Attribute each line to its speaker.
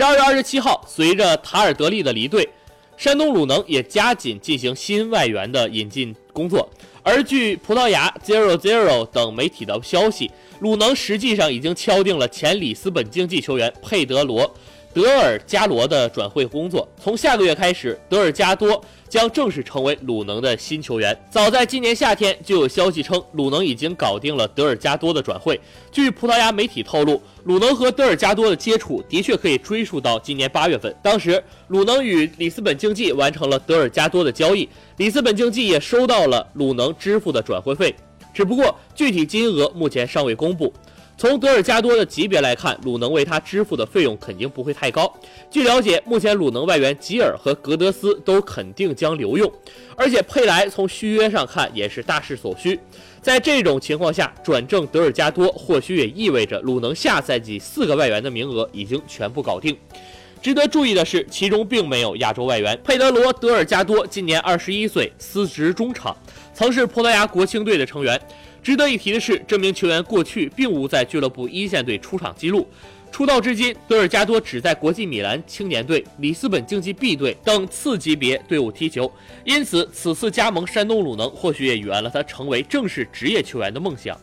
Speaker 1: 十二月二十七号，随着塔尔德利的离队，山东鲁能也加紧进行新外援的引进工作。而据葡萄牙 Zero Zero 等媒体的消息，鲁能实际上已经敲定了前里斯本竞技球员佩德罗。德尔加罗的转会工作从下个月开始，德尔加多将正式成为鲁能的新球员。早在今年夏天，就有消息称鲁能已经搞定了德尔加多的转会。据葡萄牙媒体透露，鲁能和德尔加多的接触的确可以追溯到今年八月份，当时鲁能与里斯本竞技完成了德尔加多的交易，里斯本竞技也收到了鲁能支付的转会费，只不过具体金额目前尚未公布。从德尔加多的级别来看，鲁能为他支付的费用肯定不会太高。据了解，目前鲁能外援吉尔和格德斯都肯定将留用，而且佩莱从续约上看也是大势所趋。在这种情况下，转正德尔加多或许也意味着鲁能下赛季四个外援的名额已经全部搞定。值得注意的是，其中并没有亚洲外援。佩德罗·德尔加多今年二十一岁，司职中场，曾是葡萄牙国青队的成员。值得一提的是，这名球员过去并无在俱乐部一线队出场记录。出道至今，德尔加多只在国际米兰青年队、里斯本竞技 B 队等次级别队伍踢球，因此此次加盟山东鲁能，或许也圆了他成为正式职业球员的梦想。